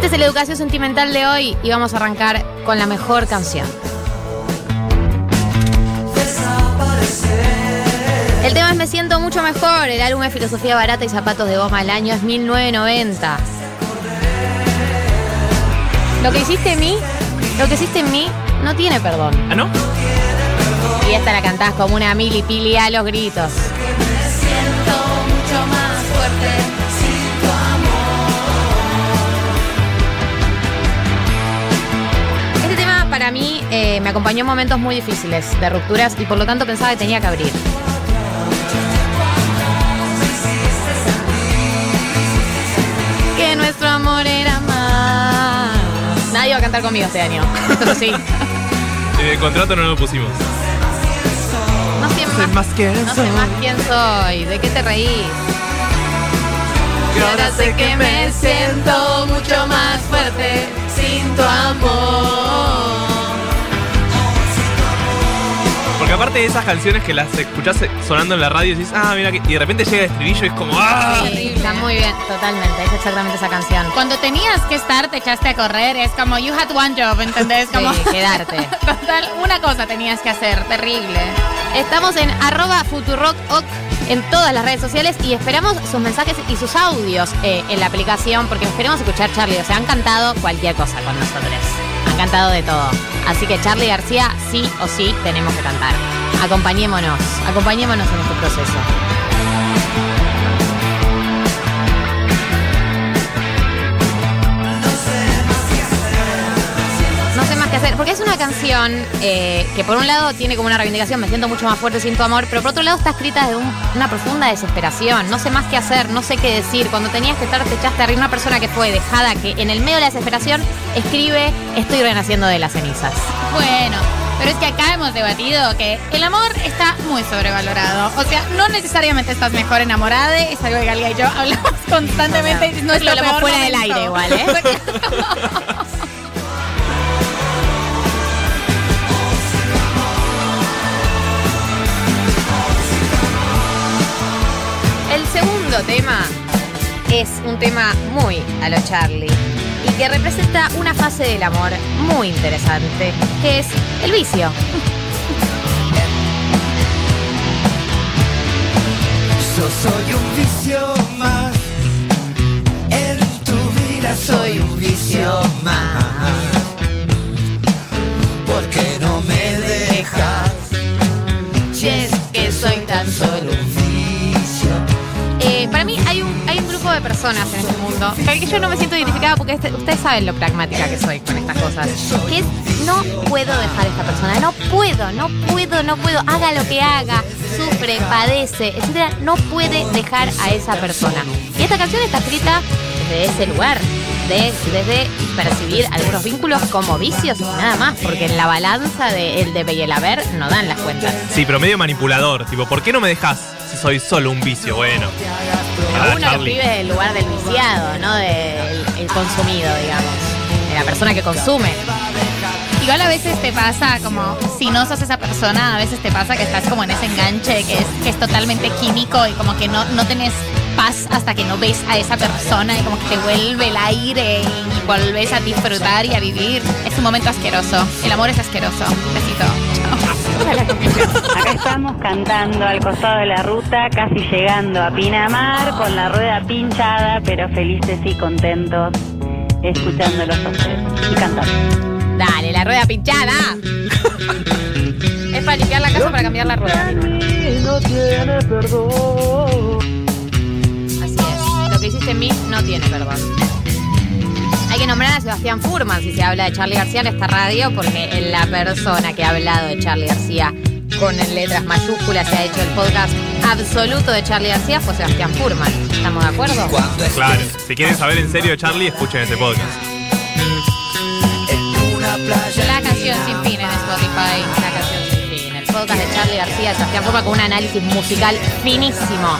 Este es el Educación Sentimental de hoy y vamos a arrancar con la mejor canción. El tema es Me siento mucho mejor. El álbum es Filosofía Barata y Zapatos de Goma. El año es 1990. Lo que hiciste en mí, lo que hiciste en mí no tiene perdón. ¿Ah, no? Y esta la cantás como una mili pili a los gritos. Eh, me acompañó en momentos muy difíciles de rupturas y por lo tanto pensaba que tenía que abrir. Que nuestro amor era más. Nadie va a cantar conmigo este año. Eso sí. En el contrato no lo pusimos. No sé más, más que no sé más quién soy. ¿De qué te reís? Y ahora sé que me siento mucho más fuerte sin tu amor. Porque aparte de esas canciones que las escuchás sonando en la radio y decís, ah, mira, que... y de repente llega el estribillo y es como, ah. Sí, está muy bien, totalmente. Es exactamente esa canción. Cuando tenías que estar, te echaste a correr. Es como, you had one job, ¿entendés? Como, Sí, quedarte. Total, una cosa tenías que hacer, terrible. Estamos en arroba futurock en todas las redes sociales y esperamos sus mensajes y sus audios eh, en la aplicación porque queremos escuchar Charlie. O sea, han cantado cualquier cosa con nosotros. Cantado de todo. Así que Charlie García, sí o sí, tenemos que cantar. Acompañémonos, acompañémonos en este proceso. Porque es una canción eh, que por un lado tiene como una reivindicación, me siento mucho más fuerte sin tu amor, pero por otro lado está escrita de un- una profunda desesperación, no sé más qué hacer, no sé qué decir. Cuando tenías que estar, te echaste a reír, una persona que fue dejada, que en el medio de la desesperación escribe, estoy renaciendo de las cenizas. Bueno, pero es que acá hemos debatido que el amor está muy sobrevalorado. O sea, no necesariamente estás mejor enamorada, es algo que Galia y yo hablamos constantemente. y no es Lo hablamos fuera del aire igual, ¿eh? segundo tema es un tema muy a lo Charlie y que representa una fase del amor muy interesante, que es el vicio. Yo soy un vicio más. En tu vida soy un vicio más. Personas en este mundo el que yo no me siento identificada porque este- ustedes saben lo pragmática que soy con estas cosas. Que es, no puedo dejar a esta persona, no puedo, no puedo, no puedo, haga lo que haga, sufre, padece, etcétera, no puede dejar a esa persona. Y esta canción está escrita desde ese lugar, de- desde percibir algunos vínculos como vicios nada más, porque en la balanza de el debe y el haber no dan las cuentas. Sí, pero medio manipulador. Tipo, ¿por qué no me dejas si soy solo un vicio? Bueno. Para Uno lo Charlie. escribe del lugar del viciado, no del el consumido, digamos. De la persona que consume. Igual a veces te pasa como, si no sos esa persona, a veces te pasa que estás como en ese enganche que es, que es totalmente químico y como que no, no tenés paz hasta que no ves a esa persona y como que te vuelve el aire y volvés a disfrutar y a vivir. Es un momento asqueroso. El amor es asqueroso. Besito. Chao. Acá estamos cantando al costado de la ruta, casi llegando a Pinamar, con la rueda pinchada, pero felices y contentos, escuchándolos a ustedes y cantando. Dale, la rueda pinchada. es para limpiar la casa para cambiar la rueda. No tiene perdón. Hiciste en mí no tiene perdón. Hay que nombrar a Sebastián Furman si se habla de Charlie García en esta radio, porque la persona que ha hablado de Charlie García con letras mayúsculas se ha hecho el podcast absoluto de Charlie García fue Sebastián Furman. ¿Estamos de acuerdo? Claro. Si quieren saber en serio de Charlie, escuchen ese podcast. La canción sin fin en Spotify. Una canción sin fin. El podcast de Charlie García, Sebastián Furman con un análisis musical finísimo.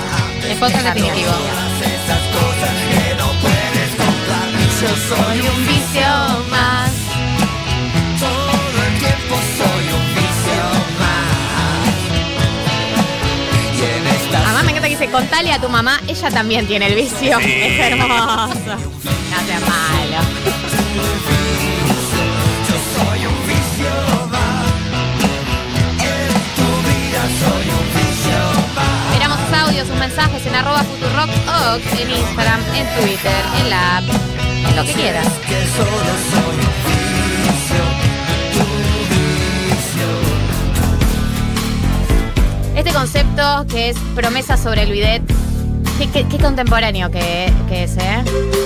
El podcast definitivo. Esas cosas que no puedes comprar. Yo soy un vicio más. Todo el tiempo soy un vicio más. Y en esta Además me encanta que dice, contale a tu mamá, ella también tiene el vicio. Sí. Es hermoso. No seas malo. sus mensajes en arroba futurock en Instagram, en Twitter, en la app, en lo que quieras. Este concepto que es promesa sobre el bidet, qué, qué- qué contemporáneo que, que es, ¿eh?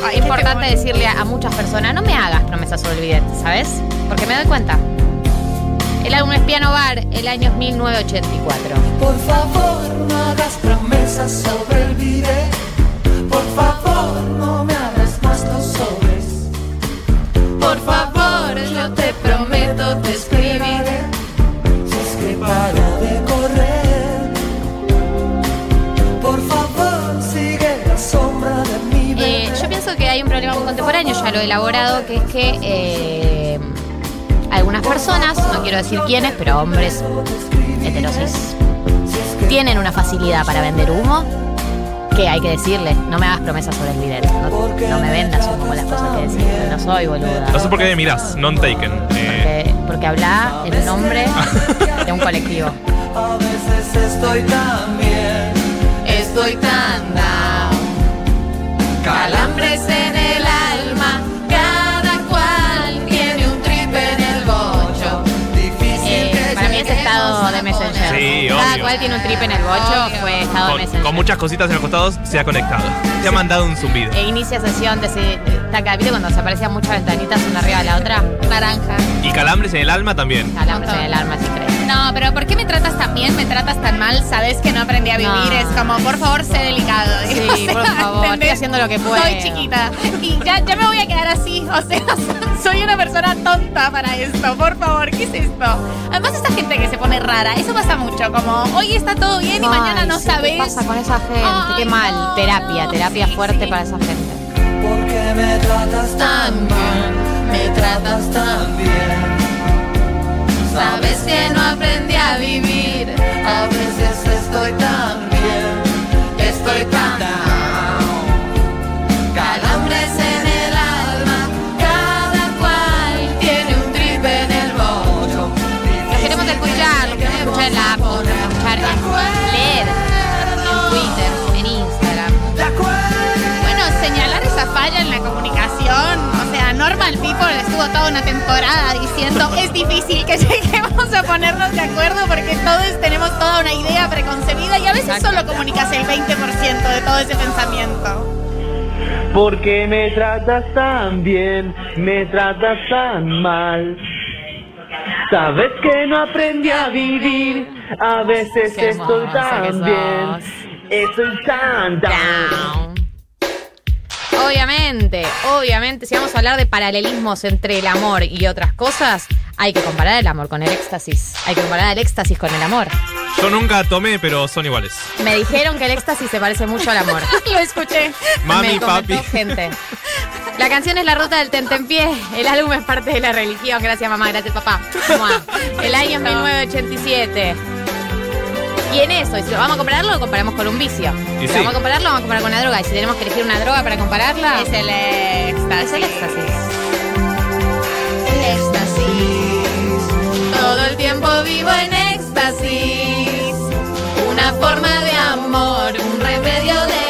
Ay, importante decirle a, a muchas personas, no me hagas promesas sobre el bidet, ¿sabes? Porque me doy cuenta. El álbum es Piano Bar, el año es 1984. Por favor, no hagas promesas sobre el bidet. Por favor, no me abras más los sobres. Por favor, yo te prometo te escribiré. Si es que paro de correr. Por favor, sigue la sombra de mi Eh, bebé. yo pienso que hay un problema muy contemporáneo, ya lo he elaborado, que es que eh, algunas personas, no quiero decir quiénes, pero hombres heterosis, tienen una facilidad para vender humo que hay que decirle, no me hagas promesas sobre el bidet, no, no me vendas las cosas que decís, no soy boluda. No sé por qué me mirás, non taken. Eh, Porque, porque habla en nombre de un colectivo. A veces estoy tan bien. Estoy tan en el bocho, fue estado de con, Messenger. con muchas cositas en los costados se ha conectado. Se ha mandado un zumbido. E inicia sesión de ese taca, ¿viste cuando se aparecían muchas ventanitas una arriba de la otra? Naranja. Y calambres en el alma también. Calambres en el alma, si crees. No, pero ¿por qué me tratas tan bien? ¿Me tratas tan mal? Sabes que no aprendí a vivir. No. Es como, por favor, sé delicado. Sí, O sea, por favor, estoy ¿entendés? haciendo lo que puedo. Soy chiquita. Y ya, ya me voy a quedar así. O sea, soy una persona tonta para esto. Por favor, ¿qué es esto? Además, esta gente que se pone rara, eso pasa mucho. Como, hoy está todo bien y mañana Ay, no sí, sabes. ¿Qué pasa con esa gente? Ay, qué mal. no, terapia, terapia sí, fuerte sí. para esa gente. ¿Por qué me tratas tan bien? Me tratas tan bien. Estuvo toda una temporada diciendo es difícil que lleguemos a ponernos de acuerdo porque todos tenemos toda una idea preconcebida y a veces Exacto. solo comunicas el 20% de todo ese pensamiento. Porque me tratas tan bien, me tratas tan mal. Sabes que no aprendí a vivir, a veces estoy tan bien, estoy tan down. Obviamente, obviamente, si vamos a hablar de paralelismos entre el amor y otras cosas, hay que comparar el amor con el éxtasis. Hay que comparar el éxtasis con el amor. Yo nunca tomé, pero son iguales. Me dijeron que el éxtasis se parece mucho al amor. Lo escuché. Mami, Me papi. gente. La canción es La Ruta del Tentempié. El álbum es parte de la religión. Gracias, mamá. Gracias, papá. El año es 1987. Y en eso, y si lo vamos a compararlo, lo comparamos con un vicio. Si sí. vamos a compararlo, vamos a comparar con una droga. Y si tenemos que elegir una droga para compararla, Es el éxtasis. es el éxtasis. El éxtasis. Todo el tiempo vivo en éxtasis. Una forma de amor, un remedio de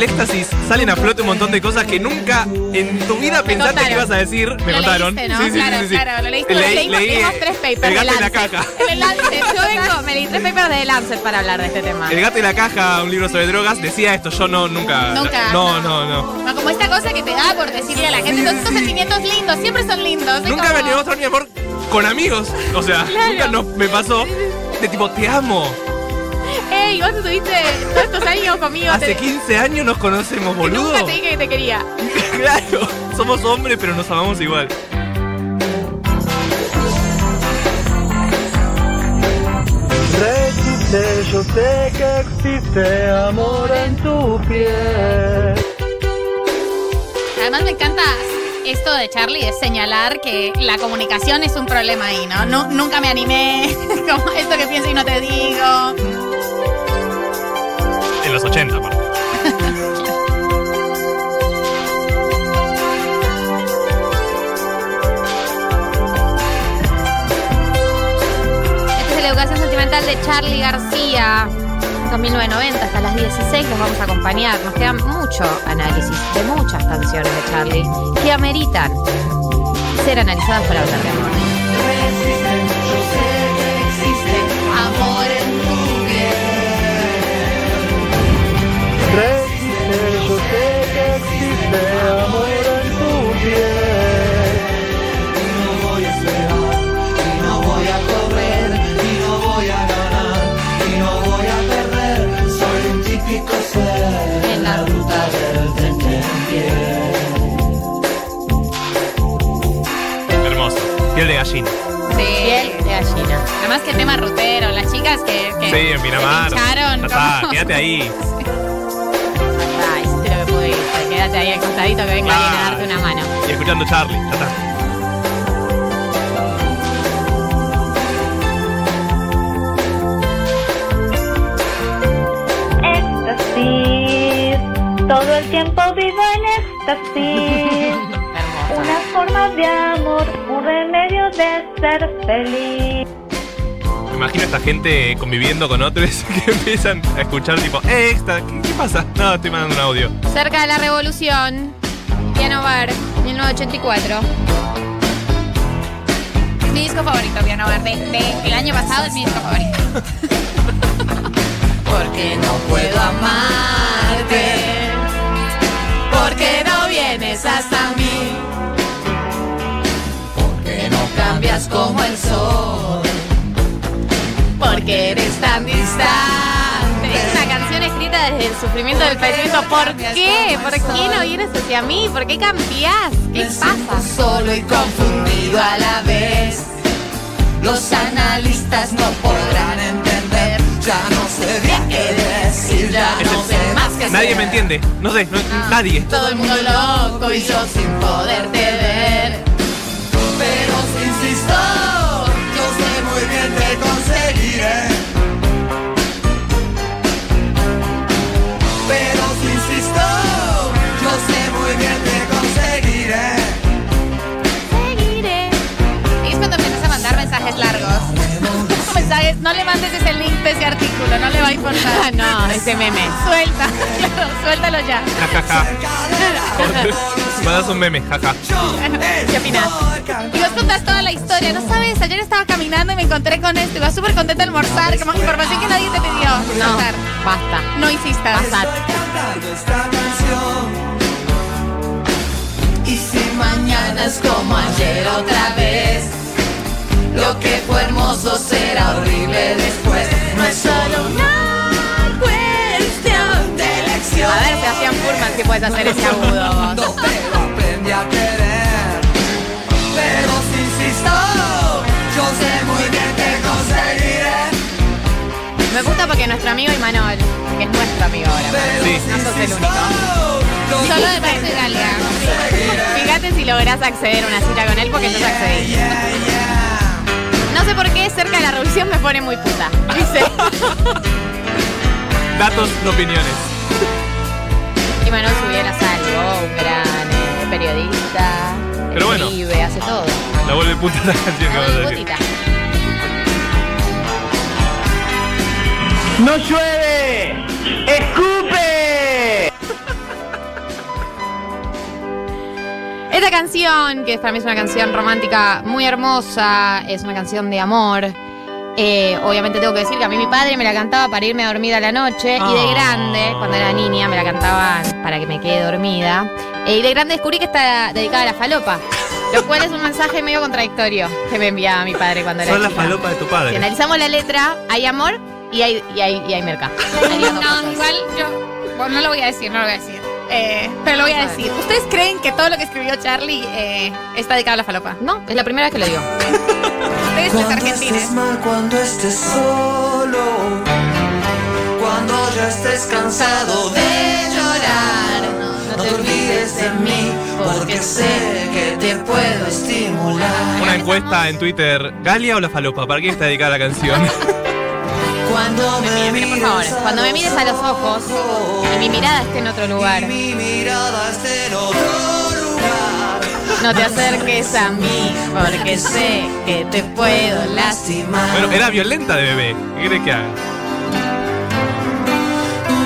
el éxtasis salen a flote un montón de cosas que nunca en tu vida pensaste que ibas a decir. Me Lo contaron. leíste, ¿no? Claro, claro, lo leíste. Leí, Leímos- leí, eh, tres papers El gato de y la caja. En el Lancet. Yo vengo, me leí tres papers de Lancet para hablar de este tema. El gato y la caja, un libro sobre drogas, decía esto. Yo no, nunca. Nunca. No, no, no. No, como esta cosa que te da por decirle a la gente, todos estos sentimientos lindos, siempre son lindos. Nunca como- me animé a mostrar mi amor con amigos. O sea, nunca no me pasó de tipo, te amo hey, vos estuviste todos estos años conmigo. Hace te... 15 años nos conocemos, boludo. Nunca te dije que te quería. claro, somos hombres, pero nos amamos igual. Resiste, yo sé que existe amor en tu piel. Además me encanta esto de Charlie es señalar que la comunicación es un problema ahí, ¿no? no nunca me animé, como esto que pienso y no te digo. En los 80, aparte. Este es la educación sentimental de Charlie García. 2990 hasta las 16 los vamos a acompañar. Nos queda mucho análisis de muchas canciones de Charlie que ameritan ser analizadas por hablar de. Amor de gallina. Sí. Piel de gallina. Además que tema rutero, las chicas que, que Sí, en Pinamar. se pincharon, Ya está, como- quédate ahí. Quédate ahí al costadito que venga alguien a darte una mano. Y escuchando Charlie. Ya está. Éxtasis, todo el tiempo vivo en éxtasis. Una forma de amor, un remedio de ser feliz. Me imagino a esta gente conviviendo con otros que empiezan a escuchar tipo, eh, extra, ¿qué, qué pasa? No, estoy mandando un audio. Cerca de la revolución, Piano Bar, 1984. Mi disco favorito, Piano Verde, de el año pasado es mi disco favorito. Porque no puedo amarte. Porque no vienes hasta mí. Porque no cambias como el sol. Porque eres tan distante. Es una canción escrita desde el sufrimiento del padecimiento. ¿Por qué? ¿Por qué no vienes hacia mí? ¿Por qué cambiás? ¿Qué pasa? Solo y confundido a la vez. Los analistas no podrán entender. Ya no sé bien qué decir. Ya no sé más que Nadie hacer. me entiende. No sé, no- nadie. Todo el mundo loco y yo sin poderte ver. Ah, no, ese meme. Suelta, claro, suéltalo ya. Ja, ja, ja. Mandas un meme, jaja. ¿Qué opinas? Y vos contás toda la historia, ¿no sabes? Ayer estaba caminando y me encontré con esto. Iba súper contenta de almorzar, como información que nadie te pidió. No, César, basta. no insistas. Basta. Y si mañana es como ayer otra vez, lo que fue hermoso será horrible después. No es solo una. A ver, Sebastián Furman, si puedes hacer ese agudo. vos. Pero aprendí a querer. Pero si insisto, yo sé muy bien que conseguiré. Me gusta porque nuestro amigo Imanol, que es nuestro amigo ahora, Sí. no sos el único. Solo de País de Galia. Fíjate si lográs acceder a una cita con él porque yo ya accedí. No sé por qué cerca de la revolución me pone muy puta. Dice. Datos, no opiniones. Imanol subiera salvo, un gran eh, periodista. Pero bueno. Escribe, hace todo. La vuelve puta esa canción que vas a decir. putita. ¡No llueve! ¡Escupe! Esta canción, que para mí es una canción romántica muy hermosa, es una canción de amor. Eh, obviamente tengo que decir que a mí mi padre me la cantaba para irme a dormir a la noche y de Oh. grande, cuando era niña, me la cantaban para que me quede dormida. Eh, y de grande descubrí que está dedicada a la falopa, lo cual es un mensaje medio contradictorio que me enviaba mi padre cuando era Son las chica. falopas de tu Si padre. analizamos la letra, hay amor y hay, y hay, y hay merca. Las No, igual yo bueno, no lo voy a decir, no lo voy a decir. Eh, pero lo voy a decir. ¿Ustedes creen que todo lo que escribió Charlie eh, está dedicado a la falopa? No, es la primera vez que lo digo. Ustedes, los Cuando argentinos. estés mal, cuando estés solo, ya estés cansado de llorar, no te olvides de mí, porque sé que te puedo estimular. Una encuesta en Twitter, ¿Galia o la falopa? ¿Para quién está dedicada la canción? Cuando me Mira, por mires favor, cuando me mires a los ojos y mi mirada esté en otro lugar, mi mirada esté en otro lugar. no te acerques a mí porque sé que te puedo lastimar. Bueno, era violenta de bebé. ¿Qué crees que haga?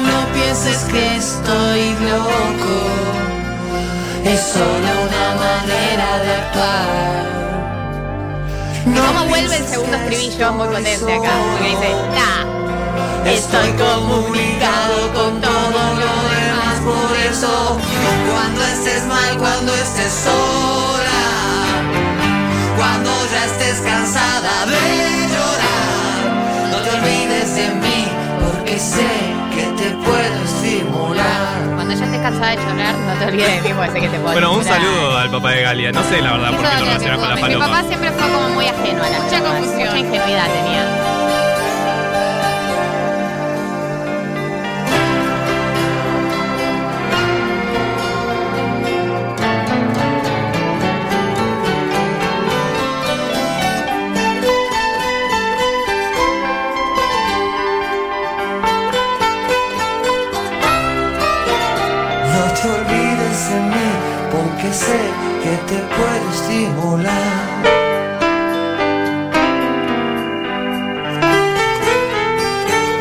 No pienses que estoy loco, es solo una manera de actuar. ¿Y cómo vuelve el segundo estribillo? Muy potente acá, porque dice, nah, Estoy comunicado con todo lo demás, por eso cuando estés mal, cuando estés sola, cuando ya estés cansada de llorar, no te olvides de mí, porque sé ya estés cansada de llorar, no te olvides de mí, porque sé que te puedo Bueno, un saludo al papá de Galia. No sé la verdad por qué lo relaciona con la puedo- Mi papá siempre fue como muy ajeno a la Mucha confusión. Mucha ingenuidad tenía. De mí, porque sé que te puedo estimular.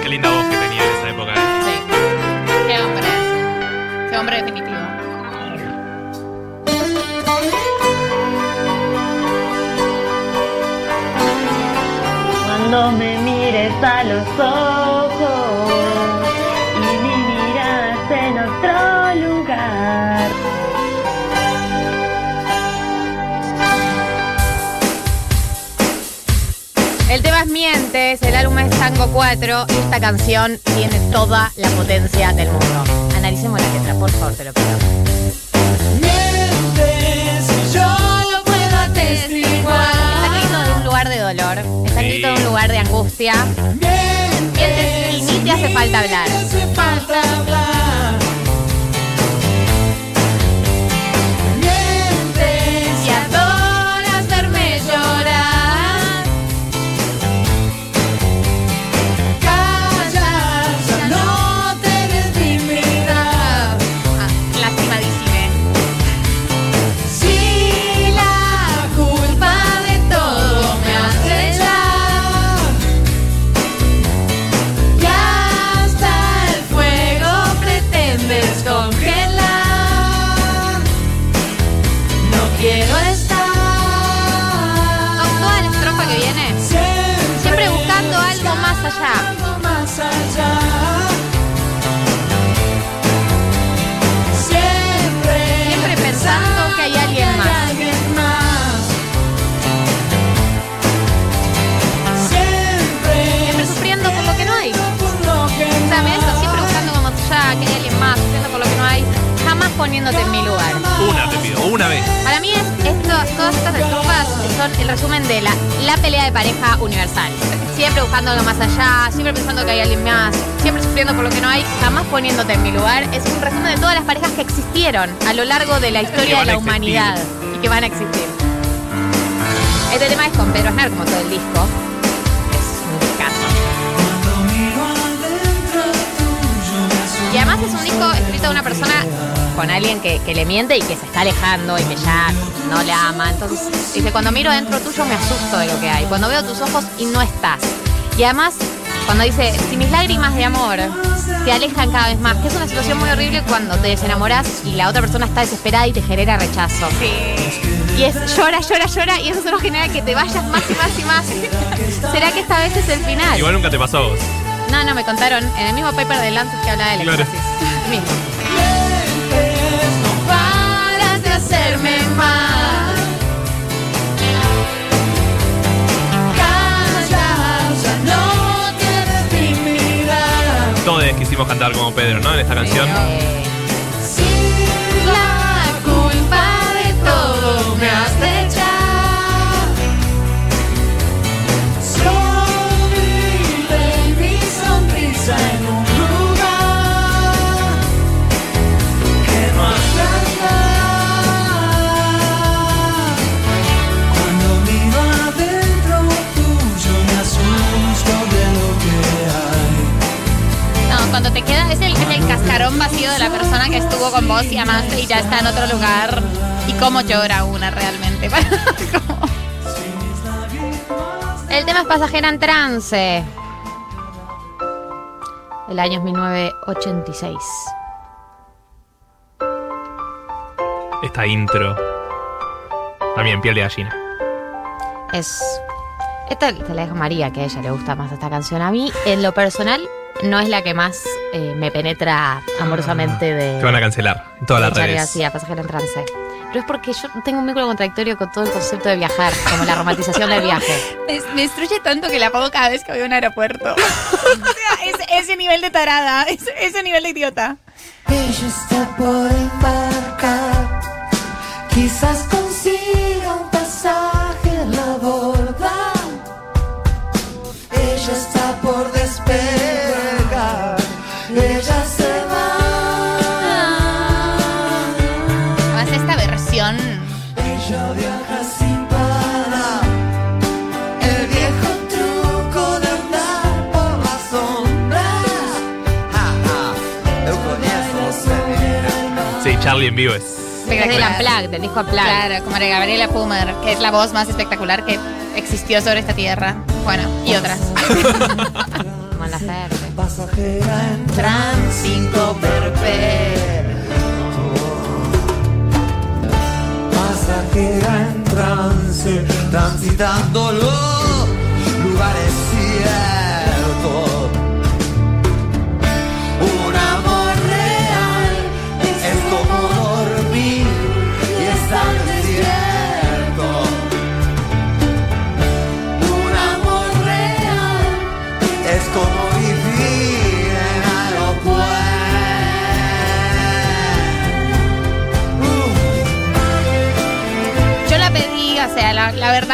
Qué linda voz que tenía en esa época. ¿eh? Sí. Qué hombre. Qué hombre definitivo. Cuando me mires a los ojos 4 y esta canción tiene toda la potencia del mundo. Analicemos la letra, por favor, te lo pido. Mientes, yo lo puedo Está escrito de un lugar de dolor, está escrito de un lugar de angustia. Mientes y ni te hace falta hablar. hace falta hablar. Poniéndote en mi lugar. Una te pido, una vez. Para mí es esto, todas estas estrofas son el resumen de la, la pelea de pareja universal. Siempre buscando algo más allá, siempre pensando que hay alguien más, siempre sufriendo por lo que no hay, jamás poniéndote en mi lugar. Es un resumen de todas las parejas que existieron a lo largo de la historia de la humanidad y que van a existir. Este tema es con Pedro Aznar, como todo el disco. Y además es un disco escrito de una persona con alguien que, que le miente y que se está alejando y que ya no le ama. Entonces dice, cuando miro dentro tuyo me asusto de lo que hay. Cuando veo tus ojos y no estás. Y además, cuando dice, si mis lágrimas de amor te alejan cada vez más, que es una situación muy horrible cuando te desenamoras y la otra persona está desesperada y te genera rechazo. Y es llora, llora, llora y eso solo genera que te vayas más y más y más. ¿Será que esta vez es el final? Igual nunca te pasó a vos. No, no, me contaron en el mismo paper de Lancet que hablaba éxtasis. El mismo. De hacerme mal. Callas, ya no tienes dignidad. Todos quisimos cantar como Pedro, ¿no? En esta canción. Eh, corazón vacío de la persona que estuvo con vos y amaste y ya está en otro lugar. Y cómo llora una realmente. El tema es Pasajera en Trance. El año es 1986. Esta intro. También piel de gallina. Es. Esta te la dejo a María, que a ella le gusta más esta canción. A mí, en lo personal, no es la que más eh, me penetra amorosamente de. Te van a cancelar en todas las redes. García, Pasajera en Trance. Pero es porque yo tengo un vínculo contradictorio con todo el concepto de viajar, como la romantización del viaje. Me, me destruye tanto que la pongo cada vez que voy a un aeropuerto. o sea, ese, ese nivel de tarada, ese, ese nivel de idiota. Ella está por embarcar, quizás consiga en vivo es. Espectacular. Unplugged, del disco Unplugged. Claro, como de Gabriela Pumer, que es la voz más espectacular que existió sobre esta tierra. Bueno, y otras. Como en la. Pasajera en tránsito. Pasajera en trance, transitando los lugares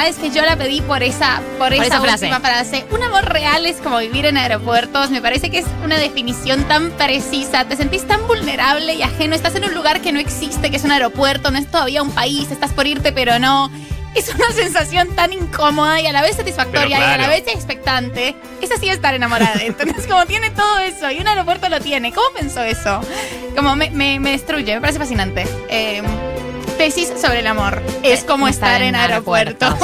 verdad es que yo la pedí por esa, por esa, esa frase. última frase. Un amor real es como vivir en aeropuertos. Me parece que es una definición tan precisa. Te sentís tan vulnerable y ajeno. Estás en un lugar que no existe, que es un aeropuerto, no es todavía un país. Estás por irte, pero no. Es una sensación tan incómoda y a la vez satisfactoria Pero y a la claro. vez expectante. Es así estar enamorada. Entonces, como tiene todo eso y un aeropuerto lo tiene. ¿Cómo pensó eso? Como me, me- me destruye, me parece fascinante. Eh, tesis sobre el amor. Es como estar, en aeropuertos.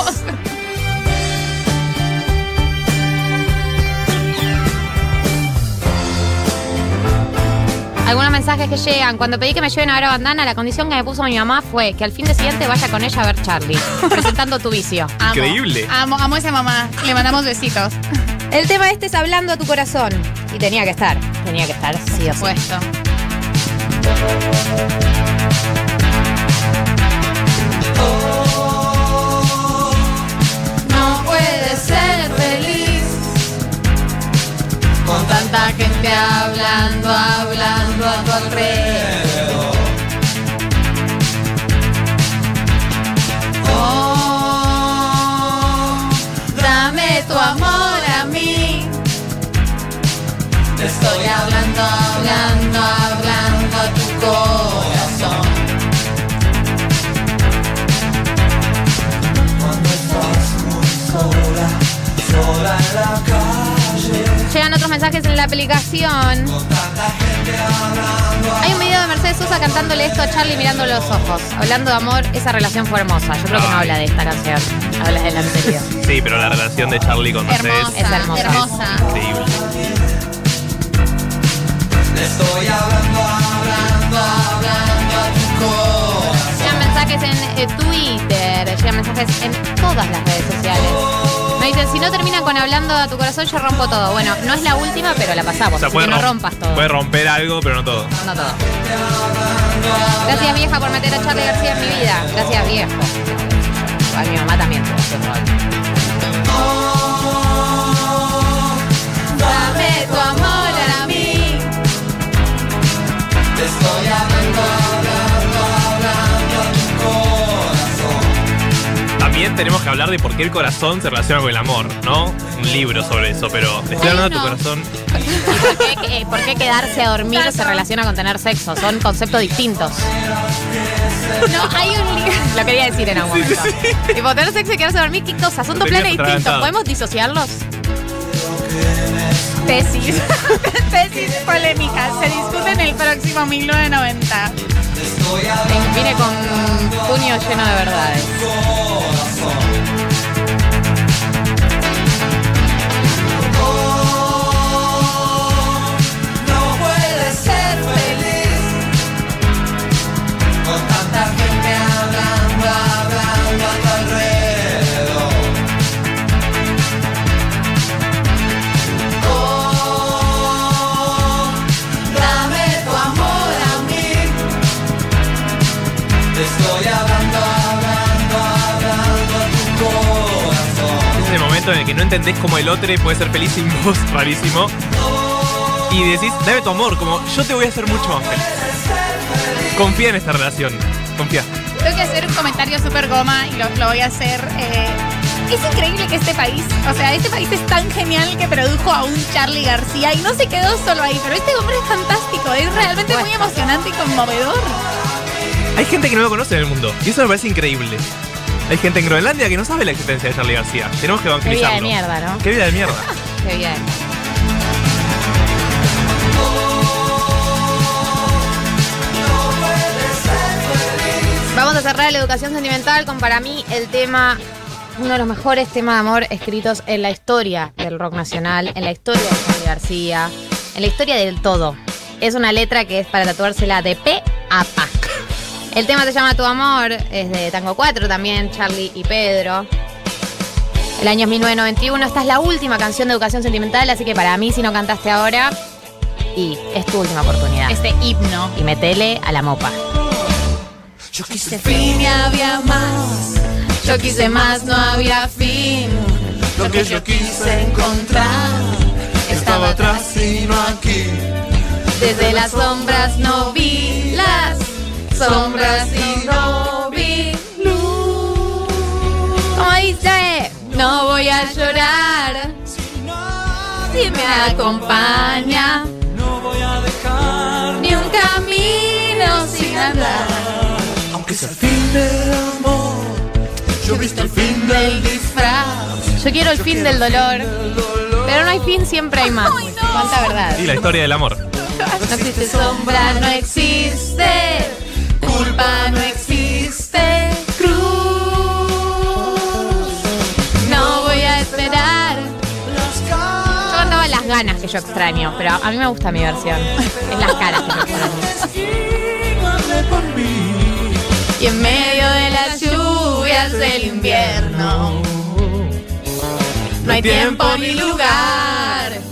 Algunos mensajes que llegan. Cuando pedí que me lleven a ver a Bandana, la condición que me puso mi mamá fue que al fin de siguiente vaya con ella a ver Charlie, presentando tu vicio. Amo. Increíble. Amo, amo a esa mamá. Le mandamos besitos. El tema este es hablando a tu corazón. Y tenía que estar. Tenía que estar, sí o sí. Con tanta gente hablando, hablando a tu alrededor. Oh, dame tu amor a mí. Te estoy hablando, hablando, hablando a tu corazón. Cuando estás muy sola, sola en la calle, Llegan otros mensajes en la aplicación. Hay un video de Mercedes Sosa cantándole esto a Charlie mirando los ojos. Hablando de amor, esa relación fue hermosa. Yo creo que no habla de esta canción. Habla de la anterior. Sí, pero la relación de Charlie con Mercedes Hermosa, Es hermosa. hermosa. increíble. Le estoy hablando, hablando, hablando mensajes en eh, Twitter, llegan mensajes en todas las redes sociales. Me dicen, si no termina con hablando a tu corazón, yo rompo todo. Bueno, no es la última, pero la pasamos. O sea, así puede, que no rom- rompas todo. puede romper algo, pero no todo. No todo. Gracias vieja por meter a Charlie García en mi vida. Gracias viejo. A mi mamá también. Dame tu amor a mí. Te estoy hablando, hablando, También tenemos que hablar de por qué el corazón se relaciona con el amor, ¿no? Un libro sobre eso, pero estoy hablando de tu corazón. ¿Por qué, eh, por qué quedarse a dormir se relaciona con tener sexo? Son conceptos distintos. No, hay un libro. Lo quería decir en algún momento. Tipo, tener sexo y quedarse a dormir, ¿qué cosas? Son dos Tenía planes distintos. atragantado. ¿Podemos disociarlos? Tesis. Tesis polémicas. Se discuten el próximo 1990. Viene con puño lleno de verdades. Estoy hablando, hablando, hablando a tu corazón. Es ese momento en el que no entendés cómo el otro puede ser feliz sin vos, rarísimo. Y decís, dame tu amor, como yo te voy a hacer mucho más feliz. Confía en esta relación. Confía. Tengo que hacer un comentario súper goma y lo, lo voy a hacer. eh, es increíble que este país, o sea, este país es tan genial que produjo a un Charlie García y no se quedó solo ahí, pero este hombre es fantástico, es realmente muy emocionante y conmovedor. Hay gente que no lo conoce en el mundo. Y eso me parece increíble. Hay gente en Groenlandia que no sabe la existencia de Charlie García. Tenemos que Qué vida de evangelizarlo. mierda, ¿no? Qué vida de mierda. Qué bien. Vamos a cerrar la educación sentimental con para mí el tema, uno de los mejores temas de amor escritos en la historia del rock nacional, en la historia de Charly García, en la historia del todo. Es una letra que es para tatuársela de P a Pa. El tema se llama Tu Amor, es de Tango 4 también, Charlie y Pedro. El año es 1991, esta es la última canción de educación sentimental, así que para mí si no cantaste ahora, y es tu última oportunidad. Este himno. Y metele a la mopa. Yo quise fin y había más. Yo quise más, no había fin. Lo que yo quise encontrar estaba atrás y no aquí. Desde las sombras no vi sombras y no vi luz. Como dice, no voy a llorar si me acompaña No voy a dejar, ni un camino sin andar. aunque sea el fin del amor. Yo he visto el fin del disfraz. Yo quiero el fin del dolor, pero no hay fin, siempre hay más. Cuánta verdad. Y la historia del amor. No existe sombra, no existe culpa, no existe cruz. No voy a esperar. Yo cantaba las ganas que yo extraño, pero a mí me gusta mi versión. Es las caras que yo extraño. Y en medio de las lluvias del invierno, no hay tiempo ni lugar.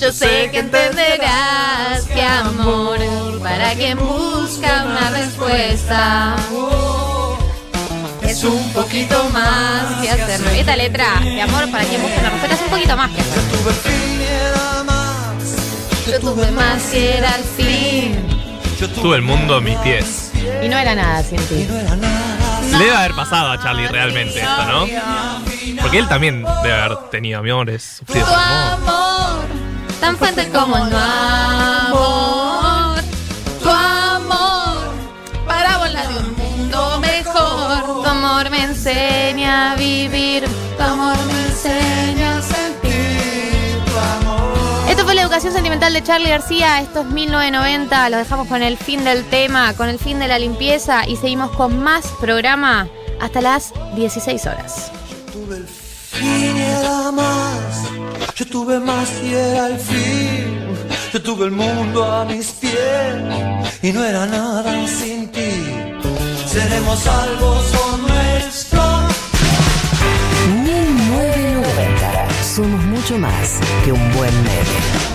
Yo sé que entenderás que amor para quien busca una respuesta es un poquito más que hacerlo. Esta letra de amor para quien busca una respuesta es un poquito más que hacerlo. Tuve el fin y era más. Yo tuve más que era el fin Yo Tuve el mundo a mis pies. y no era nada sin ti. Le debe haber pasado a Charlie realmente esto, ¿no? Porque él también debe haber tenido amores, sufrido amor, tan fuerte como el amor. Tu amor, parábola de un mundo mejor. Tu amor me enseña a vivir. Tu amor me enseña a sentir. Tu amor. Esto fue la educación sentimental de Charlie García. Esto es 1990. Los dejamos con el fin del tema, con el fin de la limpieza y seguimos con más programa hasta las 16 horas. Tuve el fin y era más. Yo tuve más y era el fin. Yo tuve el mundo a mis pies y no era nada sin ti. Seremos salvos o nuestro. 1990. Somos mucho más que un buen meme.